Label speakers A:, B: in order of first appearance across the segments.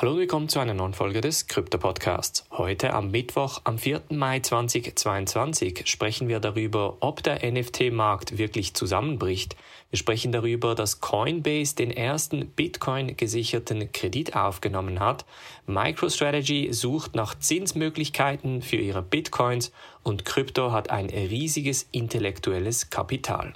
A: Hallo und willkommen zu einer neuen Folge des Krypto Podcasts. Heute am Mittwoch, am 4. Mai 2022, sprechen wir darüber, ob der NFT-Markt wirklich zusammenbricht. Wir sprechen darüber, dass Coinbase den ersten Bitcoin-gesicherten Kredit aufgenommen hat. MicroStrategy sucht nach Zinsmöglichkeiten für ihre Bitcoins und Krypto hat ein riesiges intellektuelles Kapital.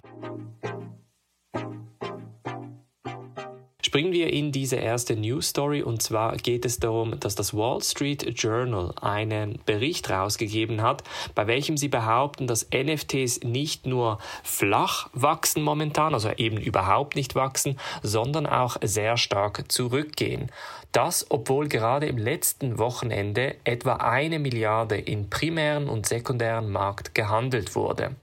A: Springen wir in diese erste News Story und zwar geht es darum, dass das Wall Street Journal einen Bericht rausgegeben hat, bei welchem sie behaupten, dass NFTs nicht nur flach wachsen momentan, also eben überhaupt nicht wachsen, sondern auch sehr stark zurückgehen. Das, obwohl gerade im letzten Wochenende etwa eine Milliarde in primären und sekundären Markt gehandelt wurde.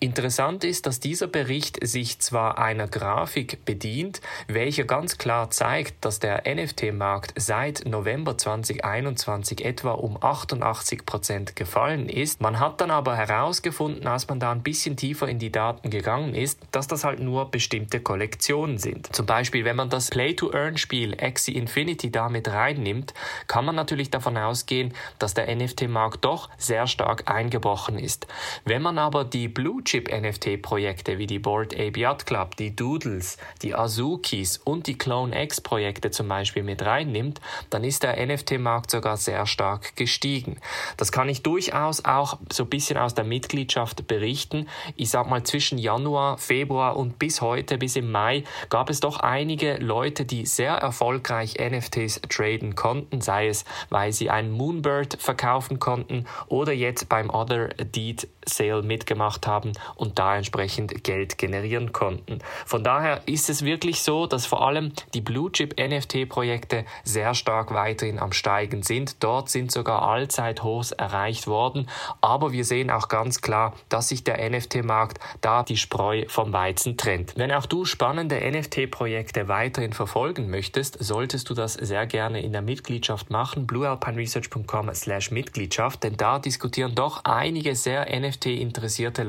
A: Interessant ist, dass dieser Bericht sich zwar einer Grafik bedient, welche ganz klar zeigt, dass der NFT-Markt seit November 2021 etwa um 88 Prozent gefallen ist. Man hat dann aber herausgefunden, als man da ein bisschen tiefer in die Daten gegangen ist, dass das halt nur bestimmte Kollektionen sind. Zum Beispiel, wenn man das Play-to-Earn-Spiel Axie Infinity damit reinnimmt, kann man natürlich davon ausgehen, dass der NFT-Markt doch sehr stark eingebrochen ist. Wenn man aber die Blue Chip-NFT-Projekte wie die Board Ape Yacht Club, die Doodles, die Azukis und die Clone X-Projekte zum Beispiel mit reinnimmt, dann ist der NFT-Markt sogar sehr stark gestiegen. Das kann ich durchaus auch so ein bisschen aus der Mitgliedschaft berichten. Ich sag mal, zwischen Januar, Februar und bis heute, bis im Mai, gab es doch einige Leute, die sehr erfolgreich NFTs traden konnten, sei es, weil sie einen Moonbird verkaufen konnten oder jetzt beim Other Deed Sale mitgemacht haben und da entsprechend Geld generieren konnten. Von daher ist es wirklich so, dass vor allem die Blue Chip NFT Projekte sehr stark weiterhin am Steigen sind. Dort sind sogar Allzeithochs erreicht worden, aber wir sehen auch ganz klar, dass sich der NFT Markt da die Spreu vom Weizen trennt. Wenn auch du spannende NFT Projekte weiterhin verfolgen möchtest, solltest du das sehr gerne in der Mitgliedschaft machen, bluealpineresearch.com/mitgliedschaft, denn da diskutieren doch einige sehr NFT interessierte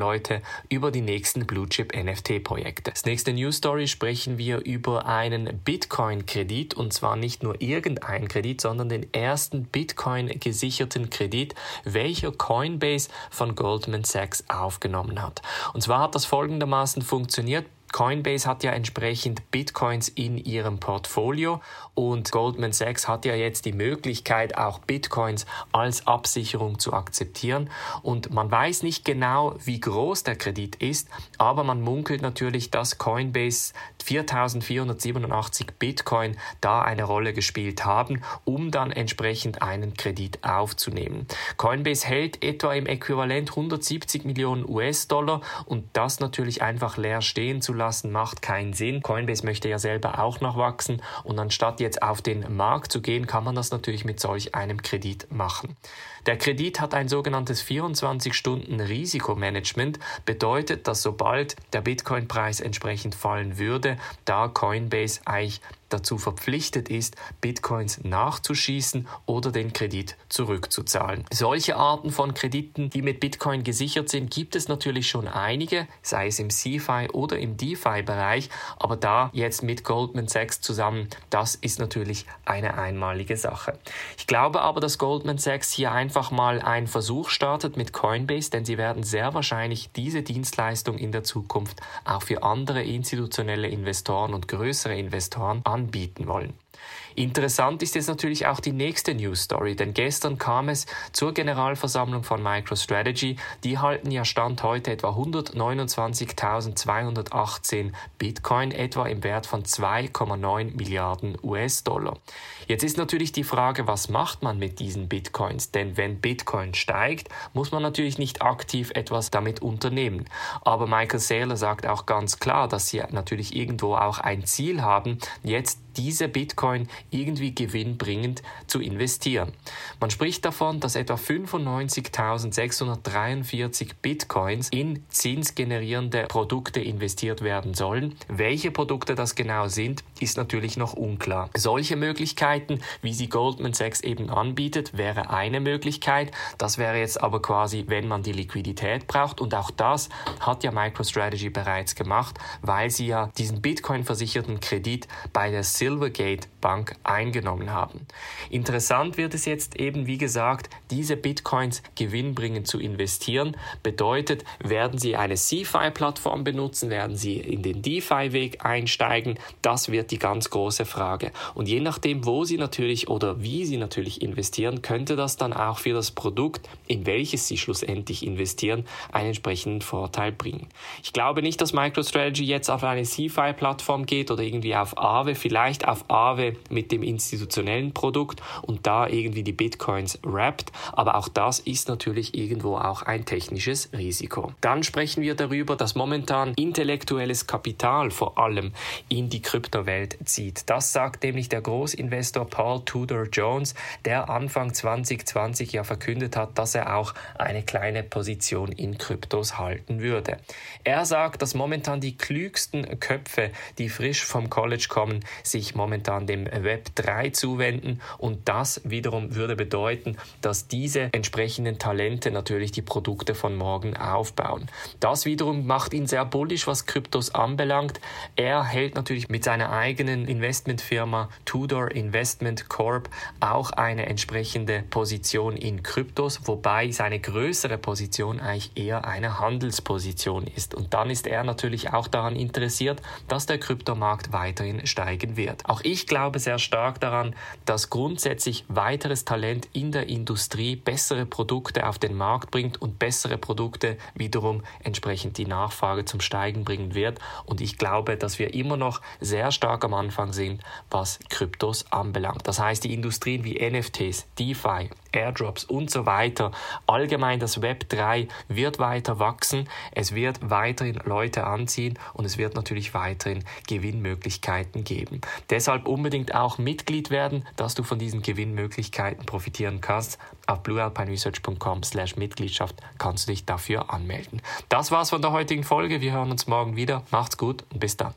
A: Über die nächsten Blue Chip NFT Projekte. Das nächste News Story sprechen wir über einen Bitcoin Kredit und zwar nicht nur irgendein Kredit, sondern den ersten Bitcoin gesicherten Kredit, welcher Coinbase von Goldman Sachs aufgenommen hat. Und zwar hat das folgendermaßen funktioniert. Coinbase hat ja entsprechend Bitcoins in ihrem Portfolio und Goldman Sachs hat ja jetzt die Möglichkeit, auch Bitcoins als Absicherung zu akzeptieren. Und man weiß nicht genau, wie groß der Kredit ist, aber man munkelt natürlich, dass Coinbase 4487 Bitcoin da eine Rolle gespielt haben, um dann entsprechend einen Kredit aufzunehmen. Coinbase hält etwa im Äquivalent 170 Millionen US-Dollar und das natürlich einfach leer stehen zu lassen, macht keinen Sinn. Coinbase möchte ja selber auch noch wachsen und anstatt jetzt auf den Markt zu gehen, kann man das natürlich mit solch einem Kredit machen. Der Kredit hat ein sogenanntes 24-Stunden-Risikomanagement, bedeutet, dass sobald der Bitcoin-Preis entsprechend fallen würde, da Coinbase eigentlich dazu verpflichtet ist, Bitcoins nachzuschießen oder den Kredit zurückzuzahlen. Solche Arten von Krediten, die mit Bitcoin gesichert sind, gibt es natürlich schon einige, sei es im CFI oder im DeFi-Bereich, aber da jetzt mit Goldman Sachs zusammen, das ist natürlich eine einmalige Sache. Ich glaube aber, dass Goldman Sachs hier einfach mal einen Versuch startet mit Coinbase, denn sie werden sehr wahrscheinlich diese Dienstleistung in der Zukunft auch für andere institutionelle Investoren und größere Investoren an anbieten wollen. Interessant ist jetzt natürlich auch die nächste News Story, denn gestern kam es zur Generalversammlung von MicroStrategy. Die halten ja Stand heute etwa 129.218 Bitcoin, etwa im Wert von 2,9 Milliarden US-Dollar. Jetzt ist natürlich die Frage, was macht man mit diesen Bitcoins? Denn wenn Bitcoin steigt, muss man natürlich nicht aktiv etwas damit unternehmen. Aber Michael Saylor sagt auch ganz klar, dass sie natürlich irgendwo auch ein Ziel haben, jetzt diese Bitcoin irgendwie gewinnbringend zu investieren. Man spricht davon, dass etwa 95.643 Bitcoins in zinsgenerierende Produkte investiert werden sollen. Welche Produkte das genau sind, ist natürlich noch unklar. Solche Möglichkeiten, wie sie Goldman Sachs eben anbietet, wäre eine Möglichkeit. Das wäre jetzt aber quasi, wenn man die Liquidität braucht. Und auch das hat ja MicroStrategy bereits gemacht, weil sie ja diesen Bitcoin versicherten Kredit bei der Sil Silvergate Bank eingenommen haben. Interessant wird es jetzt eben, wie gesagt, diese Bitcoins gewinnbringend zu investieren. Bedeutet, werden Sie eine CeFi-Plattform benutzen, werden Sie in den DeFi-Weg einsteigen? Das wird die ganz große Frage. Und je nachdem, wo Sie natürlich oder wie Sie natürlich investieren, könnte das dann auch für das Produkt, in welches Sie schlussendlich investieren, einen entsprechenden Vorteil bringen. Ich glaube nicht, dass MicroStrategy jetzt auf eine CeFi-Plattform geht oder irgendwie auf Aave, vielleicht auf Aave mit dem institutionellen Produkt und da irgendwie die Bitcoins rappt, aber auch das ist natürlich irgendwo auch ein technisches Risiko. Dann sprechen wir darüber, dass momentan intellektuelles Kapital vor allem in die Kryptowelt zieht. Das sagt nämlich der Großinvestor Paul Tudor Jones, der Anfang 2020 ja verkündet hat, dass er auch eine kleine Position in Kryptos halten würde. Er sagt, dass momentan die klügsten Köpfe, die frisch vom College kommen, sich momentan dem Web 3 zuwenden und das wiederum würde bedeuten, dass diese entsprechenden Talente natürlich die Produkte von morgen aufbauen. Das wiederum macht ihn sehr bullisch, was Kryptos anbelangt. Er hält natürlich mit seiner eigenen Investmentfirma Tudor Investment Corp auch eine entsprechende Position in Kryptos, wobei seine größere Position eigentlich eher eine Handelsposition ist. Und dann ist er natürlich auch daran interessiert, dass der Kryptomarkt weiterhin steigen wird. Auch ich glaube sehr stark daran, dass grundsätzlich weiteres Talent in der Industrie bessere Produkte auf den Markt bringt und bessere Produkte wiederum entsprechend die Nachfrage zum Steigen bringen wird. Und ich glaube, dass wir immer noch sehr stark am Anfang sind, was Kryptos anbelangt. Das heißt, die Industrien wie NFTs, DeFi, Airdrops und so weiter, allgemein das Web 3 wird weiter wachsen, es wird weiterhin Leute anziehen und es wird natürlich weiterhin Gewinnmöglichkeiten geben. Deshalb unbedingt auch Mitglied werden, dass du von diesen Gewinnmöglichkeiten profitieren kannst. Auf bluealpineresearch.com slash Mitgliedschaft kannst du dich dafür anmelden. Das war's von der heutigen Folge. Wir hören uns morgen wieder. Macht's gut und bis dann.